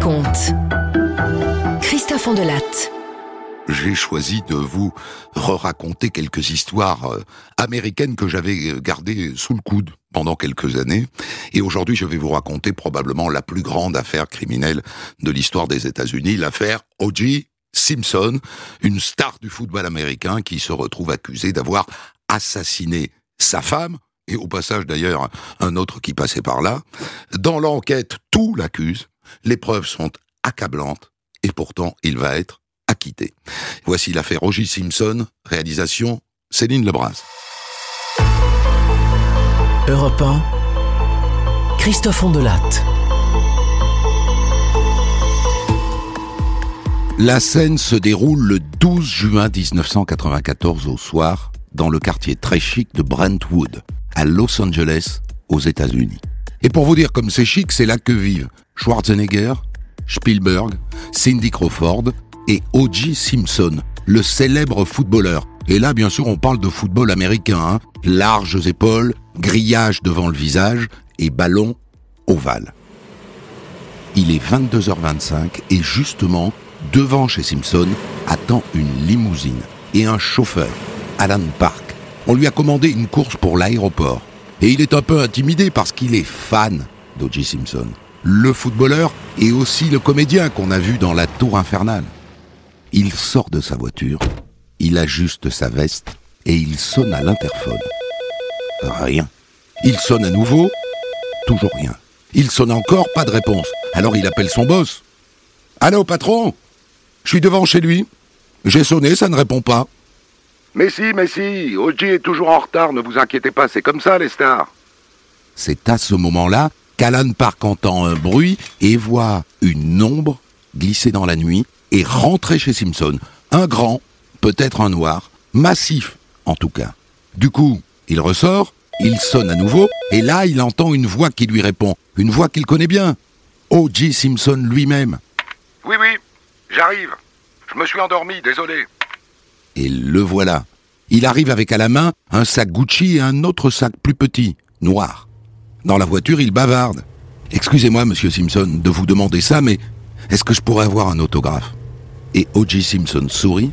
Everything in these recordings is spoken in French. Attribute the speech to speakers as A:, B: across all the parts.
A: raconte. Christophe Ondelatte.
B: J'ai choisi de vous re-raconter quelques histoires euh, américaines que j'avais euh, gardées sous le coude pendant quelques années. Et aujourd'hui, je vais vous raconter probablement la plus grande affaire criminelle de l'histoire des États-Unis, l'affaire O.J. Simpson, une star du football américain qui se retrouve accusé d'avoir assassiné sa femme, et au passage d'ailleurs un autre qui passait par là. Dans l'enquête, tout l'accuse, les preuves sont accablantes, et pourtant il va être acquitté. Voici l'affaire Roger Simpson, réalisation Céline Lebras.
A: Europe 1, Christophe Ondelatte.
B: La scène se déroule le 12 juin 1994 au soir dans le quartier très chic de Brentwood, à Los Angeles, aux États-Unis. Et pour vous dire comme c'est chic, c'est là que vivent Schwarzenegger, Spielberg, Cindy Crawford et O.J. Simpson, le célèbre footballeur. Et là, bien sûr, on parle de football américain. Hein. Larges épaules, grillage devant le visage et ballon ovale. Il est 22h25 et justement, devant chez Simpson, attend une limousine et un chauffeur, Alan Park. On lui a commandé une course pour l'aéroport. Et il est un peu intimidé parce qu'il est fan d'O.J. Simpson. Le footballeur et aussi le comédien qu'on a vu dans La Tour Infernale. Il sort de sa voiture, il ajuste sa veste et il sonne à l'interphone. Rien. Il sonne à nouveau, toujours rien. Il sonne encore, pas de réponse. Alors il appelle son boss. Allô, patron? Je suis devant chez lui. J'ai sonné, ça ne répond pas.
C: Mais si, mais si, Oji est toujours en retard, ne vous inquiétez pas, c'est comme ça les stars.
B: C'est à ce moment-là qu'Alan Park entend un bruit et voit une ombre glisser dans la nuit et rentrer chez Simpson. Un grand, peut-être un noir, massif en tout cas. Du coup, il ressort, il sonne à nouveau, et là il entend une voix qui lui répond, une voix qu'il connaît bien. O.J. Simpson lui-même.
C: Oui, oui, j'arrive. Je me suis endormi, désolé.
B: Et le voilà. Il arrive avec à la main un sac Gucci et un autre sac plus petit, noir. Dans la voiture, il bavarde. Excusez-moi, monsieur Simpson, de vous demander ça, mais est-ce que je pourrais avoir un autographe? Et O.J. Simpson sourit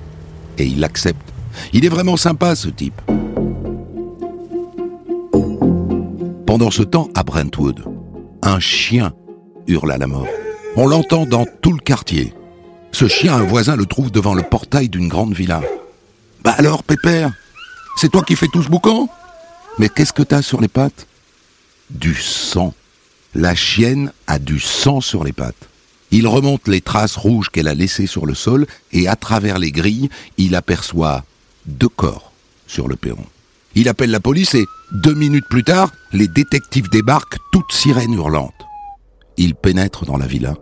B: et il accepte. Il est vraiment sympa, ce type. Pendant ce temps, à Brentwood, un chien hurle à la mort. On l'entend dans tout le quartier. Ce chien, un voisin le trouve devant le portail d'une grande villa. Bah alors, Pépère, c'est toi qui fais tout ce boucan Mais qu'est-ce que t'as sur les pattes? Du sang. La chienne a du sang sur les pattes. Il remonte les traces rouges qu'elle a laissées sur le sol et à travers les grilles, il aperçoit deux corps sur le perron. Il appelle la police et deux minutes plus tard, les détectives débarquent, toutes sirènes hurlantes. Ils pénètrent dans la villa.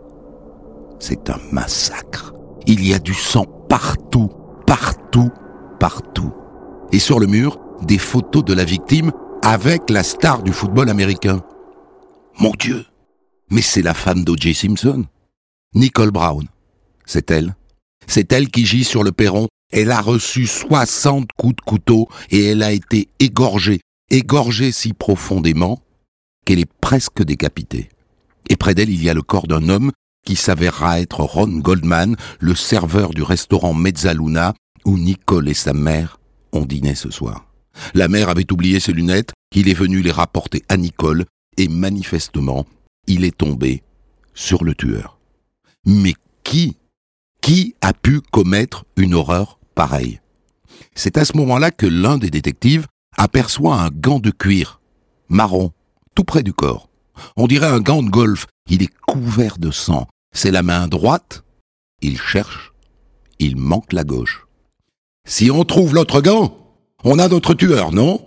B: C'est un massacre. Il y a du sang partout, partout, partout. Et sur le mur, des photos de la victime avec la star du football américain. Mon Dieu Mais c'est la femme d'O.J. Simpson. Nicole Brown. C'est elle. C'est elle qui gît sur le perron. Elle a reçu 60 coups de couteau et elle a été égorgée, égorgée si profondément qu'elle est presque décapitée. Et près d'elle, il y a le corps d'un homme qui s'avérera être Ron Goldman, le serveur du restaurant Mezzaluna où Nicole et sa mère ont dîné ce soir. La mère avait oublié ses lunettes, il est venu les rapporter à Nicole, et manifestement, il est tombé sur le tueur. Mais qui, qui a pu commettre une horreur pareille? C'est à ce moment-là que l'un des détectives aperçoit un gant de cuir, marron, tout près du corps. On dirait un gant de golf, il est couvert de sang. C'est la main droite, il cherche, il manque la gauche. Si on trouve l'autre gant, on a notre tueur, non?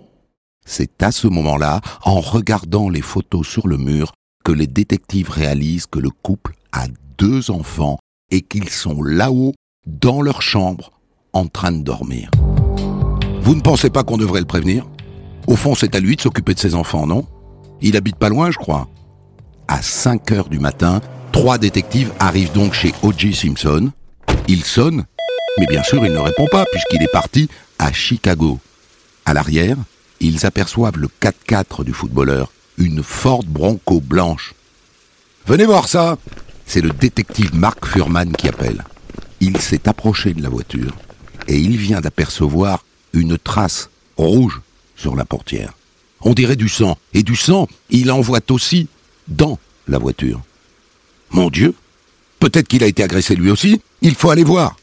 B: C'est à ce moment-là, en regardant les photos sur le mur, que les détectives réalisent que le couple a deux enfants et qu'ils sont là-haut, dans leur chambre, en train de dormir. Vous ne pensez pas qu'on devrait le prévenir? Au fond, c'est à lui de s'occuper de ses enfants, non? Il habite pas loin, je crois. À 5 heures du matin, trois détectives arrivent donc chez O.J. Simpson. Ils sonnent mais bien sûr, il ne répond pas puisqu'il est parti à Chicago. À l'arrière, ils aperçoivent le 4x4 du footballeur, une Ford Bronco blanche. Venez voir ça C'est le détective Mark Furman qui appelle. Il s'est approché de la voiture et il vient d'apercevoir une trace rouge sur la portière. On dirait du sang. Et du sang, il en voit aussi dans la voiture. Mon Dieu Peut-être qu'il a été agressé lui aussi. Il faut aller voir.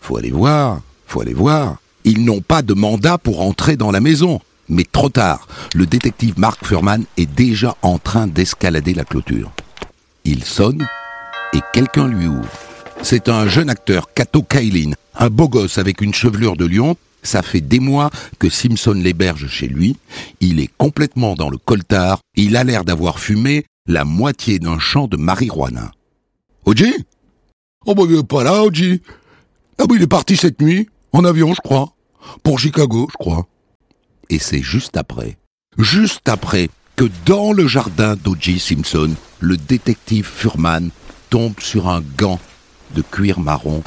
B: Faut aller voir, faut aller voir. Ils n'ont pas de mandat pour entrer dans la maison. Mais trop tard, le détective Mark Furman est déjà en train d'escalader la clôture. Il sonne et quelqu'un lui ouvre. C'est un jeune acteur, Kato Kailin, un beau gosse avec une chevelure de lion. Ça fait des mois que Simpson l'héberge chez lui. Il est complètement dans le coltard. Il a l'air d'avoir fumé la moitié d'un champ de marijuana. Oji Oh bah il est pas là, Oji. Ah bah il est parti cette nuit, en avion je crois. Pour Chicago, je crois. Et c'est juste après, juste après, que dans le jardin d'O.J. Simpson, le détective Furman tombe sur un gant de cuir marron,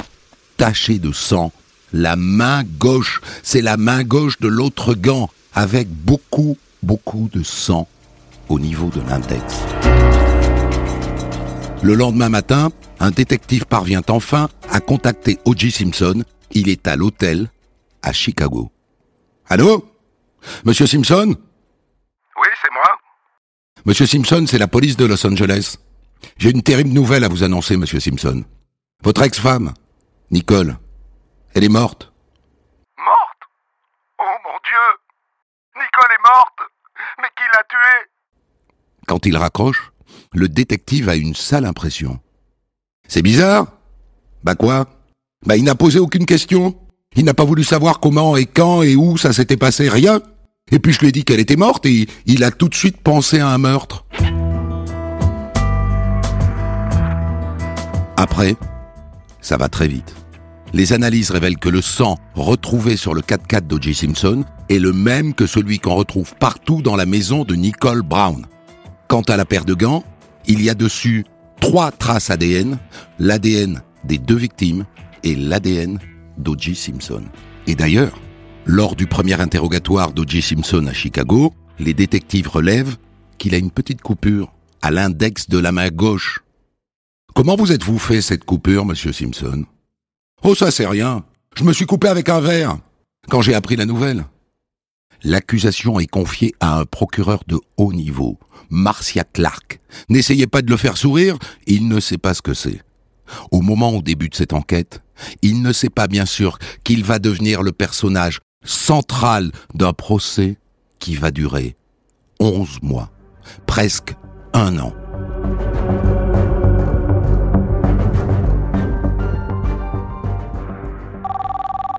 B: taché de sang. La main gauche, c'est la main gauche de l'autre gant, avec beaucoup, beaucoup de sang au niveau de l'index. Le lendemain matin, un détective parvient enfin à contacter O.J. Simpson. Il est à l'hôtel à Chicago. Allô? Monsieur Simpson?
C: Oui, c'est moi.
B: Monsieur Simpson, c'est la police de Los Angeles. J'ai une terrible nouvelle à vous annoncer, monsieur Simpson. Votre ex-femme, Nicole, elle est morte.
C: Morte? Oh mon Dieu Nicole est morte Mais qui l'a tuée?
B: Quand il raccroche, le détective a une sale impression. C'est bizarre? Bah quoi? Bah il n'a posé aucune question. Il n'a pas voulu savoir comment et quand et où ça s'était passé, rien. Et puis je lui ai dit qu'elle était morte et il a tout de suite pensé à un meurtre. Après, ça va très vite. Les analyses révèlent que le sang retrouvé sur le 4x4 d'O.J. Simpson est le même que celui qu'on retrouve partout dans la maison de Nicole Brown. Quant à la paire de gants, il y a dessus trois traces ADN, l'ADN des deux victimes et l'ADN d'O.J. Simpson. Et d'ailleurs, lors du premier interrogatoire d'O.J. Simpson à Chicago, les détectives relèvent qu'il a une petite coupure à l'index de la main gauche. Comment vous êtes-vous fait cette coupure, monsieur Simpson? Oh, ça c'est rien. Je me suis coupé avec un verre quand j'ai appris la nouvelle. L'accusation est confiée à un procureur de haut niveau, Marcia Clark. N'essayez pas de le faire sourire, il ne sait pas ce que c'est. Au moment où débute cette enquête, il ne sait pas bien sûr qu'il va devenir le personnage central d'un procès qui va durer 11 mois, presque un an.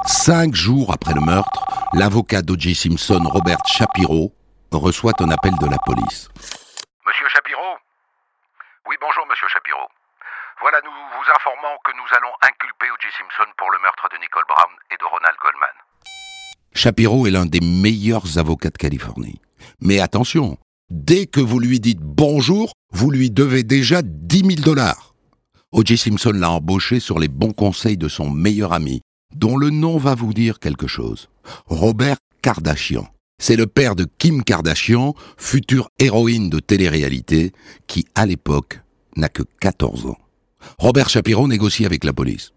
B: Cinq jours après le meurtre, l'avocat d'O.J. Simpson, Robert Shapiro, reçoit un appel de la police.
C: Monsieur Shapiro? Oui, bonjour, monsieur Shapiro. Voilà, nous vous informons que nous allons inculper O.J. Simpson pour le meurtre de Nicole Brown et de Ronald Goldman.
B: Shapiro est l'un des meilleurs avocats de Californie. Mais attention, dès que vous lui dites bonjour, vous lui devez déjà 10 000 dollars. O.J. Simpson l'a embauché sur les bons conseils de son meilleur ami, dont le nom va vous dire quelque chose. Robert Kardashian. C'est le père de Kim Kardashian, future héroïne de télé-réalité, qui à l'époque n'a que 14 ans. Robert Shapiro négocie avec la police.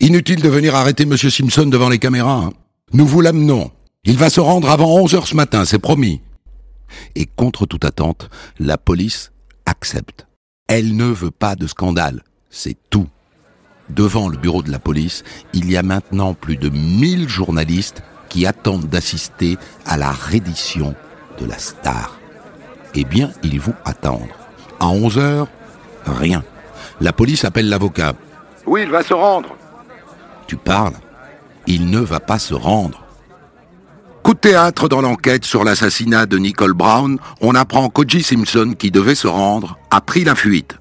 B: Inutile de venir arrêter Monsieur Simpson devant les caméras. hein. Nous vous l'amenons. Il va se rendre avant 11 heures ce matin, c'est promis. Et contre toute attente, la police accepte. Elle ne veut pas de scandale, c'est tout. Devant le bureau de la police, il y a maintenant plus de 1000 journalistes qui attendent d'assister à la reddition de la star. Eh bien, ils vont attendre. À 11 heures, rien. La police appelle l'avocat.
C: Oui, il va se rendre.
B: Tu parles Il ne va pas se rendre. Coup de théâtre dans l'enquête sur l'assassinat de Nicole Brown, on apprend qu'O.J. Simpson, qui devait se rendre, a pris la fuite.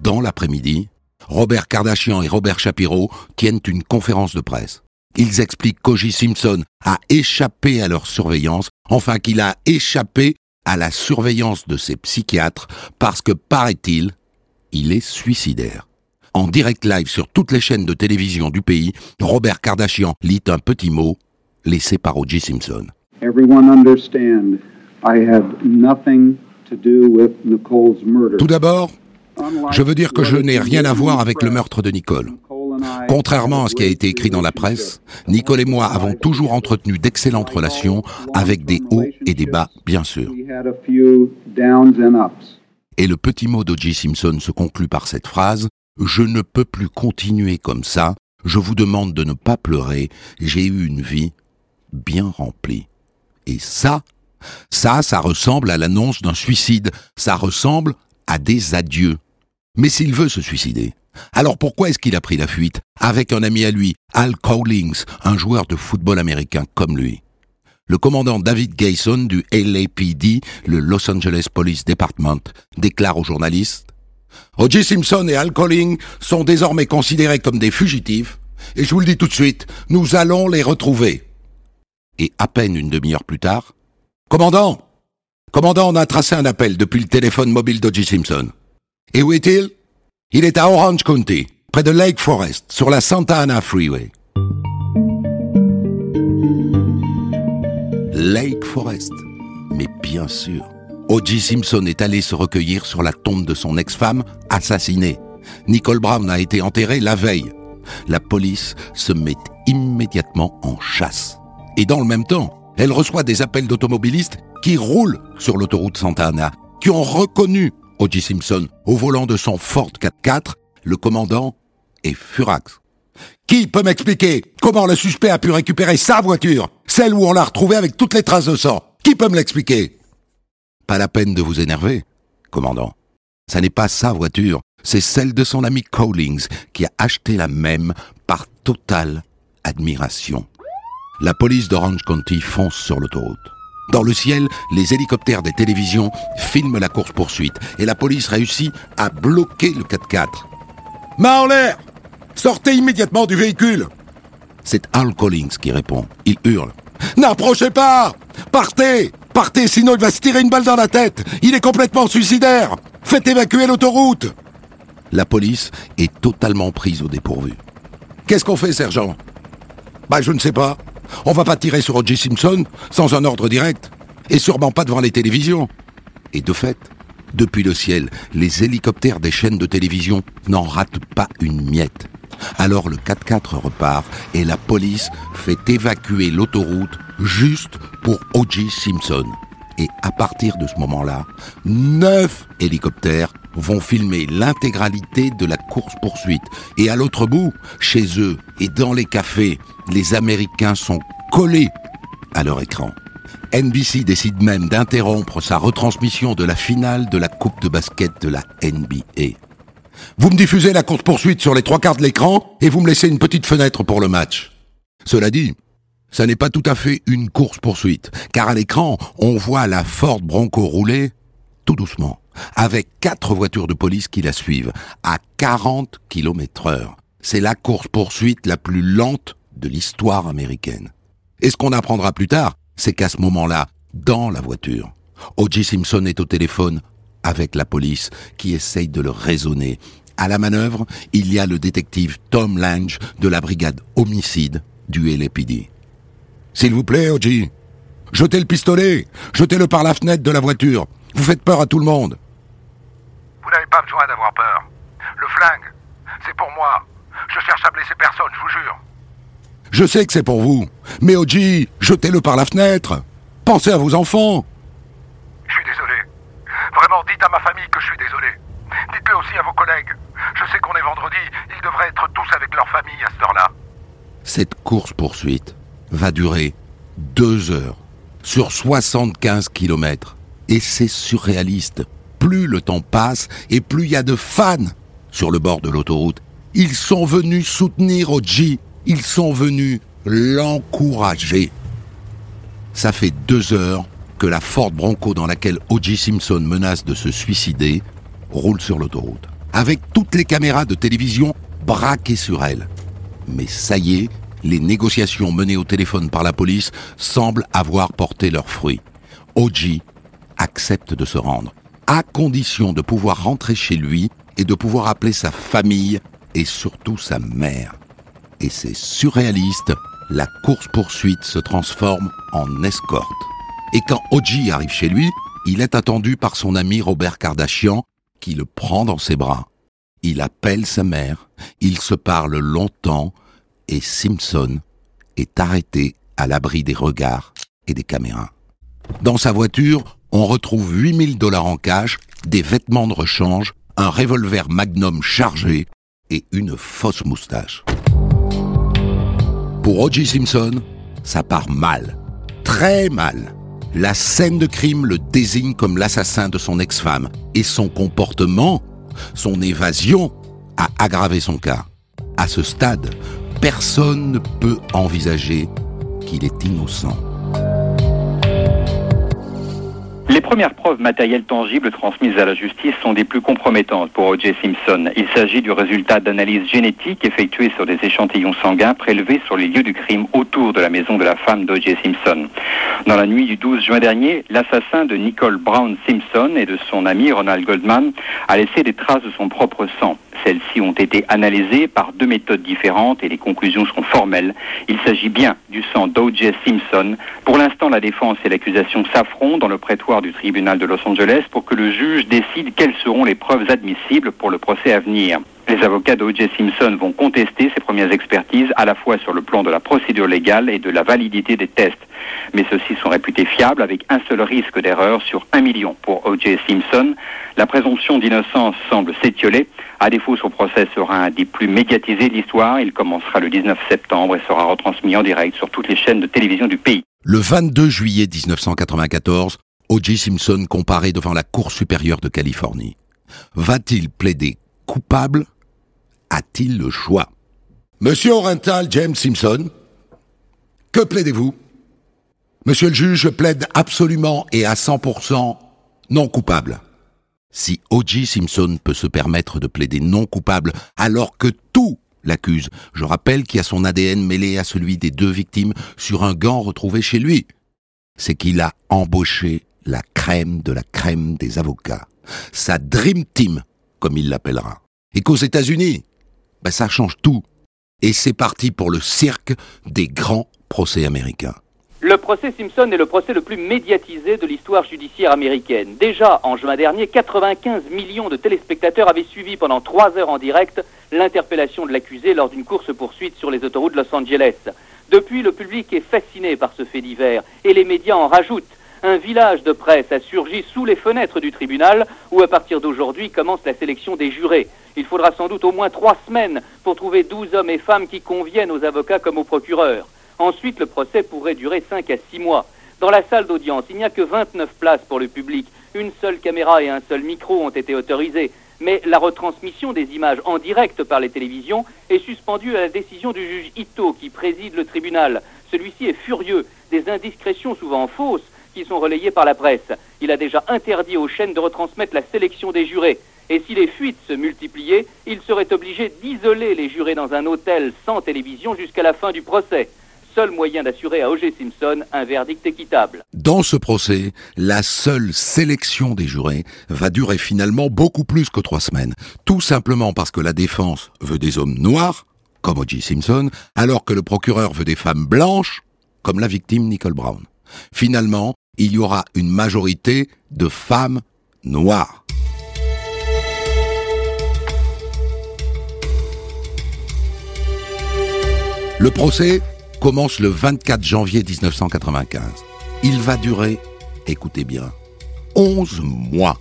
B: Dans l'après-midi, Robert Kardashian et Robert Shapiro tiennent une conférence de presse. Ils expliquent qu'O.J. Simpson a échappé à leur surveillance, enfin qu'il a échappé à la surveillance de ses psychiatres parce que, paraît-il, il est suicidaire. En direct live sur toutes les chaînes de télévision du pays, Robert Kardashian lit un petit mot laissé par O.J. Simpson.
D: Everyone understand, I have nothing to do with Nicole's murder.
B: Tout d'abord, Je veux dire que je n'ai rien à voir avec le meurtre de Nicole. Contrairement à ce qui a été écrit dans la presse, Nicole et moi avons toujours entretenu d'excellentes relations avec des hauts et des bas, bien sûr. Et le petit mot d'O.J. Simpson se conclut par cette phrase Je ne peux plus continuer comme ça, je vous demande de ne pas pleurer, j'ai eu une vie bien remplie. Et ça, ça, ça ressemble à l'annonce d'un suicide, ça ressemble à des adieux. Mais s'il veut se suicider, alors pourquoi est-ce qu'il a pris la fuite avec un ami à lui, Al Cowlings, un joueur de football américain comme lui? Le commandant David Gayson du LAPD, le Los Angeles Police Department, déclare aux journalistes O.J. Simpson et Al Cowlings sont désormais considérés comme des fugitifs, et je vous le dis tout de suite, nous allons les retrouver. Et à peine une demi-heure plus tard, Commandant Commandant, on a tracé un appel depuis le téléphone mobile d'O.J. Simpson. Et où est-il? Il est à Orange County, près de Lake Forest, sur la Santa Ana Freeway. Lake Forest. Mais bien sûr, O.J. Simpson est allé se recueillir sur la tombe de son ex-femme, assassinée. Nicole Brown a été enterrée la veille. La police se met immédiatement en chasse. Et dans le même temps, elle reçoit des appels d'automobilistes qui roulent sur l'autoroute Santa Ana, qui ont reconnu O.J. Simpson au volant de son Ford 4x4. Le commandant est furax. Qui peut m'expliquer comment le suspect a pu récupérer sa voiture, celle où on l'a retrouvée avec toutes les traces de sang? Qui peut me l'expliquer? Pas la peine de vous énerver, commandant. Ça n'est pas sa voiture, c'est celle de son ami Cowlings qui a acheté la même par totale admiration la police d'Orange County fonce sur l'autoroute. Dans le ciel, les hélicoptères des télévisions filment la course-poursuite et la police réussit à bloquer le 4x4. Main en l'air Sortez immédiatement du véhicule C'est Al Collins qui répond. Il hurle. N'approchez pas Partez Partez, sinon il va se tirer une balle dans la tête Il est complètement suicidaire Faites évacuer l'autoroute La police est totalement prise au dépourvu. Qu'est-ce qu'on fait, sergent? Bah, je ne sais pas. On va pas tirer sur O.J. Simpson sans un ordre direct. Et sûrement pas devant les télévisions. Et de fait, depuis le ciel, les hélicoptères des chaînes de télévision n'en ratent pas une miette. Alors le 4x4 repart et la police fait évacuer l'autoroute juste pour O.J. Simpson. Et à partir de ce moment-là, neuf hélicoptères vont filmer l'intégralité de la course-poursuite. Et à l'autre bout, chez eux et dans les cafés, les Américains sont collés à leur écran. NBC décide même d'interrompre sa retransmission de la finale de la Coupe de basket de la NBA. Vous me diffusez la course-poursuite sur les trois quarts de l'écran et vous me laissez une petite fenêtre pour le match. Cela dit, ça n'est pas tout à fait une course-poursuite, car à l'écran, on voit la Ford Bronco rouler tout doucement, avec quatre voitures de police qui la suivent, à 40 km heure. C'est la course-poursuite la plus lente de l'histoire américaine. Et ce qu'on apprendra plus tard, c'est qu'à ce moment-là, dans la voiture, O.J. Simpson est au téléphone avec la police qui essaye de le raisonner. À la manœuvre, il y a le détective Tom Lange de la brigade homicide du LAPD. S'il vous plaît, O.J., jetez le pistolet, jetez-le par la fenêtre de la voiture. Vous faites peur à tout le monde.
C: Vous n'avez pas besoin d'avoir peur. Le flingue, c'est pour moi. Je cherche à blesser personne, je vous jure.
B: Je sais que c'est pour vous. Mais Oji, jetez-le par la fenêtre. Pensez à vos enfants.
C: Je suis désolé. Vraiment, dites à ma famille que je suis désolé. Dites-le aussi à vos collègues. Je sais qu'on est vendredi, ils devraient être tous avec leur famille à cette heure-là.
B: Cette course-poursuite va durer deux heures sur 75 kilomètres. Et c'est surréaliste. Plus le temps passe et plus il y a de fans sur le bord de l'autoroute. Ils sont venus soutenir Oji ils sont venus l'encourager. Ça fait deux heures que la Ford Bronco dans laquelle O.J. Simpson menace de se suicider roule sur l'autoroute, avec toutes les caméras de télévision braquées sur elle. Mais ça y est, les négociations menées au téléphone par la police semblent avoir porté leurs fruits. O.J. accepte de se rendre, à condition de pouvoir rentrer chez lui et de pouvoir appeler sa famille et surtout sa mère et c'est surréaliste, la course-poursuite se transforme en escorte. Et quand Oji arrive chez lui, il est attendu par son ami Robert Kardashian, qui le prend dans ses bras. Il appelle sa mère, ils se parlent longtemps et Simpson est arrêté à l'abri des regards et des caméras. Dans sa voiture, on retrouve 8000 dollars en cash, des vêtements de rechange, un revolver magnum chargé et une fausse moustache. Pour O.J. Simpson, ça part mal. Très mal. La scène de crime le désigne comme l'assassin de son ex-femme et son comportement, son évasion, a aggravé son cas. À ce stade, personne ne peut envisager qu'il est innocent.
D: Premières preuves matérielles tangibles transmises à la justice sont des plus compromettantes pour O.J. Simpson. Il s'agit du résultat d'analyses génétiques effectuées sur des échantillons sanguins prélevés sur les lieux du crime autour de la maison de la femme d'O.J. Simpson. Dans la nuit du 12 juin dernier, l'assassin de Nicole Brown Simpson et de son ami Ronald Goldman a laissé des traces de son propre sang. Celles-ci ont été analysées par deux méthodes différentes et les conclusions sont formelles. Il s'agit bien du sang d'O.J. Simpson. Pour l'instant, la défense et l'accusation s'affrontent dans le prétoire du tribunal de Los Angeles pour que le juge décide quelles seront les preuves admissibles pour le procès à venir. Les avocats d'O.J. Simpson vont contester ces premières expertises à la fois sur le plan de la procédure légale et de la validité des tests. Mais ceux-ci sont réputés fiables avec un seul risque d'erreur sur un million pour O.J. Simpson. La présomption d'innocence semble s'étioler. À défaut, son procès sera un des plus médiatisés de l'histoire. Il commencera le 19 septembre et sera retransmis en direct sur toutes les chaînes de télévision du pays.
B: Le 22 juillet 1994, O.J. Simpson comparé devant la Cour supérieure de Californie. Va-t-il plaider coupable? A-t-il le choix? Monsieur Orenthal James Simpson, que plaidez-vous? Monsieur le juge, je plaide absolument et à 100% non coupable. Si O.J. Simpson peut se permettre de plaider non coupable alors que tout l'accuse, je rappelle qu'il a son ADN mêlé à celui des deux victimes sur un gant retrouvé chez lui, c'est qu'il a embauché la crème de la crème des avocats, sa Dream Team, comme il l'appellera. Et qu'aux États-Unis, ben ça change tout. Et c'est parti pour le cirque des grands procès américains.
E: Le procès Simpson est le procès le plus médiatisé de l'histoire judiciaire américaine. Déjà, en juin dernier, 95 millions de téléspectateurs avaient suivi pendant trois heures en direct l'interpellation de l'accusé lors d'une course-poursuite sur les autoroutes de Los Angeles. Depuis, le public est fasciné par ce fait divers et les médias en rajoutent un village de presse a surgi sous les fenêtres du tribunal où à partir d'aujourd'hui commence la sélection des jurés. Il faudra sans doute au moins trois semaines pour trouver douze hommes et femmes qui conviennent aux avocats comme aux procureurs. Ensuite, le procès pourrait durer cinq à six mois. Dans la salle d'audience, il n'y a que 29 places pour le public. Une seule caméra et un seul micro ont été autorisés. Mais la retransmission des images en direct par les télévisions est suspendue à la décision du juge Ito qui préside le tribunal. Celui-ci est furieux. Des indiscrétions souvent fausses qui sont relayées par la presse. Il a déjà interdit aux chaînes de retransmettre la sélection des jurés. Et si les fuites se multipliaient, il serait obligé d'isoler les jurés dans un hôtel sans télévision jusqu'à la fin du procès. Seul moyen d'assurer à O.J. Simpson un verdict équitable.
B: Dans ce procès, la seule sélection des jurés va durer finalement beaucoup plus que trois semaines. Tout simplement parce que la défense veut des hommes noirs, comme O.J. Simpson, alors que le procureur veut des femmes blanches, comme la victime Nicole Brown. Finalement, il y aura une majorité de femmes noires. Le procès commence le 24 janvier 1995. Il va durer, écoutez bien, 11 mois.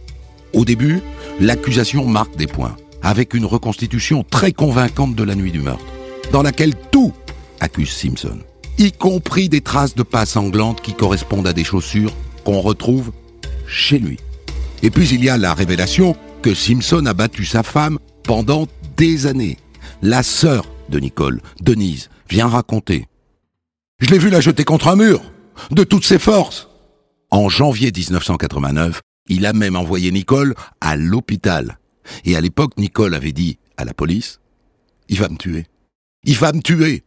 B: Au début, l'accusation marque des points, avec une reconstitution très convaincante de la nuit du meurtre, dans laquelle tout accuse Simpson y compris des traces de pas sanglantes qui correspondent à des chaussures qu'on retrouve chez lui. Et puis il y a la révélation que Simpson a battu sa femme pendant des années. La sœur de Nicole, Denise, vient raconter. Je l'ai vu la jeter contre un mur, de toutes ses forces. En janvier 1989, il a même envoyé Nicole à l'hôpital. Et à l'époque, Nicole avait dit à la police, Il va me tuer. Il va me tuer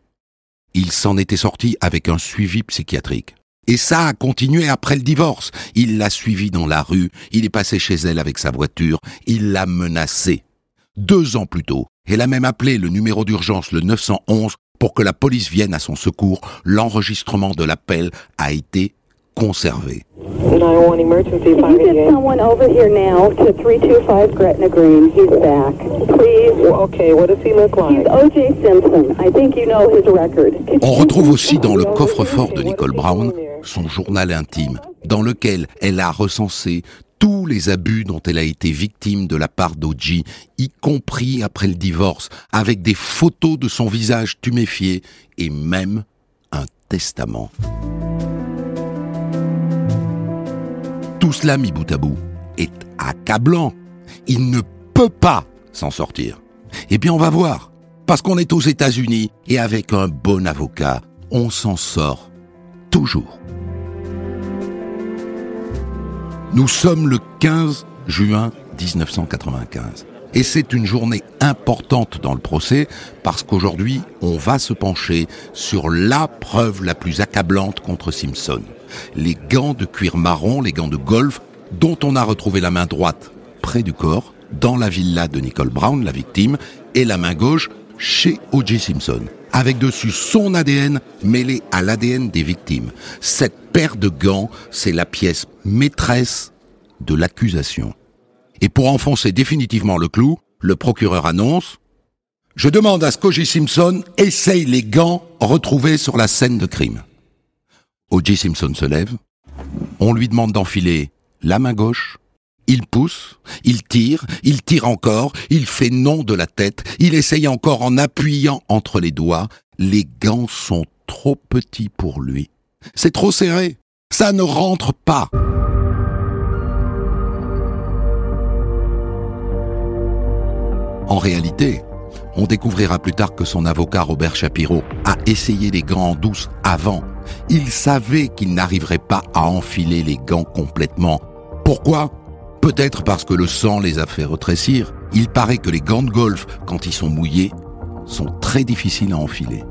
B: il s'en était sorti avec un suivi psychiatrique. Et ça a continué après le divorce. Il l'a suivi dans la rue, il est passé chez elle avec sa voiture, il l'a menacée. Deux ans plus tôt, elle a même appelé le numéro d'urgence le 911 pour que la police vienne à son secours. L'enregistrement de l'appel a été On retrouve aussi dans le coffre-fort de Nicole Brown son journal intime, dans lequel elle a recensé tous les abus dont elle a été victime de la part d'Oji, y compris après le divorce, avec des photos de son visage tuméfié et même un testament. Tout cela mis bout à bout est accablant. Il ne peut pas s'en sortir. Et bien on va voir. Parce qu'on est aux États-Unis et avec un bon avocat, on s'en sort toujours. Nous sommes le 15 juin 1995. Et c'est une journée importante dans le procès parce qu'aujourd'hui, on va se pencher sur la preuve la plus accablante contre Simpson. Les gants de cuir marron, les gants de golf, dont on a retrouvé la main droite près du corps, dans la villa de Nicole Brown, la victime, et la main gauche chez O.J. Simpson, avec dessus son ADN mêlé à l'ADN des victimes. Cette paire de gants, c'est la pièce maîtresse de l'accusation. Et pour enfoncer définitivement le clou, le procureur annonce Je demande à ce qu'O.J. Simpson essaye les gants retrouvés sur la scène de crime. O.J. Simpson se lève. On lui demande d'enfiler la main gauche. Il pousse, il tire, il tire encore, il fait non de la tête, il essaye encore en appuyant entre les doigts. Les gants sont trop petits pour lui. C'est trop serré. Ça ne rentre pas. En réalité, on découvrira plus tard que son avocat Robert Shapiro a essayé les gants en douce avant. Il savait qu'il n'arriverait pas à enfiler les gants complètement. Pourquoi? Peut-être parce que le sang les a fait retrécir. Il paraît que les gants de golf, quand ils sont mouillés, sont très difficiles à enfiler.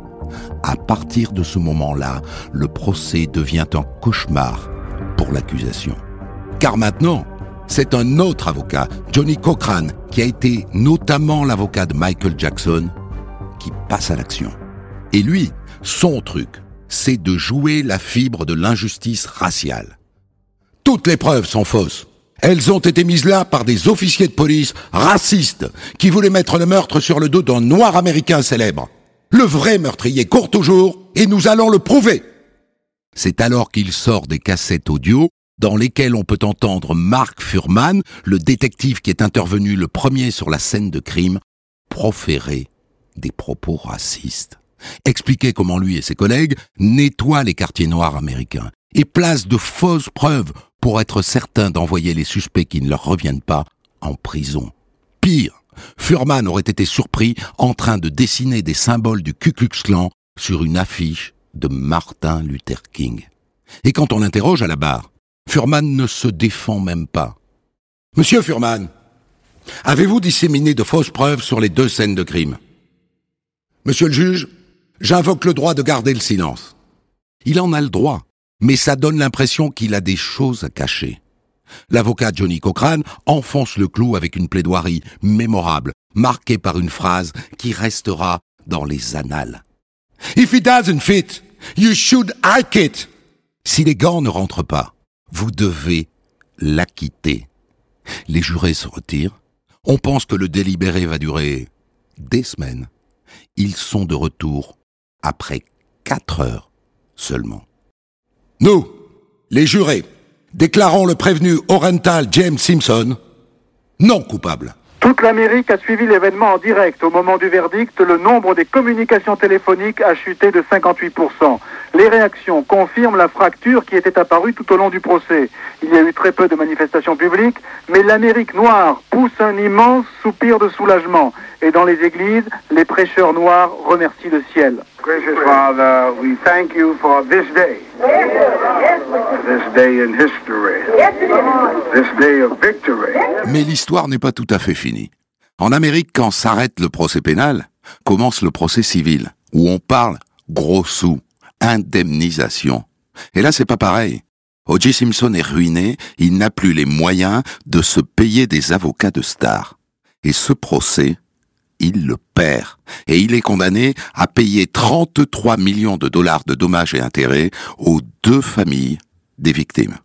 B: À partir de ce moment-là, le procès devient un cauchemar pour l'accusation. Car maintenant, c'est un autre avocat, Johnny Cochran, qui a été notamment l'avocat de Michael Jackson, qui passe à l'action. Et lui, son truc, c'est de jouer la fibre de l'injustice raciale. Toutes les preuves sont fausses. Elles ont été mises là par des officiers de police racistes qui voulaient mettre le meurtre sur le dos d'un noir américain célèbre. Le vrai meurtrier court toujours et nous allons le prouver. C'est alors qu'il sort des cassettes audio dans lesquels on peut entendre Mark Furman, le détective qui est intervenu le premier sur la scène de crime, proférer des propos racistes, expliquer comment lui et ses collègues nettoient les quartiers noirs américains et placent de fausses preuves pour être certains d'envoyer les suspects qui ne leur reviennent pas en prison. Pire, Furman aurait été surpris en train de dessiner des symboles du Ku Klux Klan sur une affiche de Martin Luther King. Et quand on l'interroge à la barre, Furman ne se défend même pas. Monsieur Furman, avez-vous disséminé de fausses preuves sur les deux scènes de crime? Monsieur le juge, j'invoque le droit de garder le silence. Il en a le droit, mais ça donne l'impression qu'il a des choses à cacher. L'avocat Johnny Cochran enfonce le clou avec une plaidoirie mémorable, marquée par une phrase qui restera dans les annales. If it doesn't fit, you should hike it. Si les gants ne rentrent pas, vous devez l'acquitter. Les jurés se retirent. On pense que le délibéré va durer des semaines. Ils sont de retour après quatre heures seulement. Nous, les jurés, déclarons le prévenu Oriental James Simpson non coupable.
F: Toute l'Amérique a suivi l'événement en direct. Au moment du verdict, le nombre des communications téléphoniques a chuté de 58%. Les réactions confirment la fracture qui était apparue tout au long du procès. Il y a eu très peu de manifestations publiques, mais l'Amérique noire pousse un immense soupir de soulagement. Et dans les églises, les prêcheurs noirs remercient le ciel.
G: Gracious Father, we thank you for this day. This day in history. This day of victory.
B: Mais l'histoire n'est pas tout à fait finie. En Amérique, quand s'arrête le procès pénal, commence le procès civil, où on parle gros sous indemnisation. Et là, c'est pas pareil. O.J. Simpson est ruiné, il n'a plus les moyens de se payer des avocats de star. Et ce procès, il le perd. Et il est condamné à payer 33 millions de dollars de dommages et intérêts aux deux familles des victimes.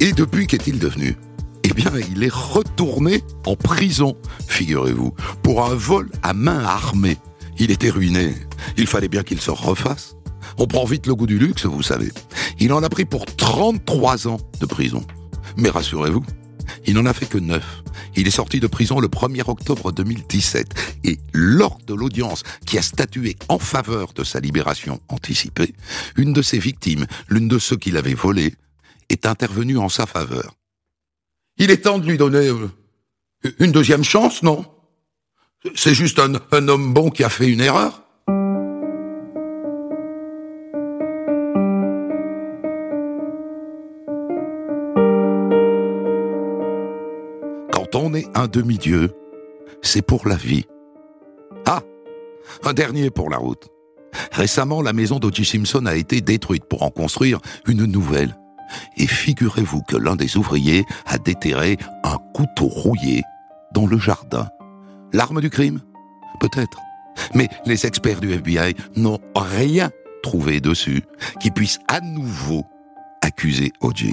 B: Et depuis, qu'est-il devenu? Eh bien, il est retourné en prison, figurez-vous, pour un vol à main armée. Il était ruiné. Il fallait bien qu'il se refasse. On prend vite le goût du luxe, vous savez. Il en a pris pour 33 ans de prison. Mais rassurez-vous, il n'en a fait que 9. Il est sorti de prison le 1er octobre 2017 et lors de l'audience qui a statué en faveur de sa libération anticipée, une de ses victimes, l'une de ceux qui l'avaient volé, est intervenue en sa faveur. Il est temps de lui donner euh, une deuxième chance, non? C'est juste un homme bon qui a fait une erreur demi-dieu, c'est pour la vie. Ah Un dernier pour la route. Récemment, la maison d'O.J. Simpson a été détruite pour en construire une nouvelle. Et figurez-vous que l'un des ouvriers a déterré un couteau rouillé dans le jardin. L'arme du crime? Peut-être. Mais les experts du FBI n'ont rien trouvé dessus qui puisse à nouveau accuser O.J.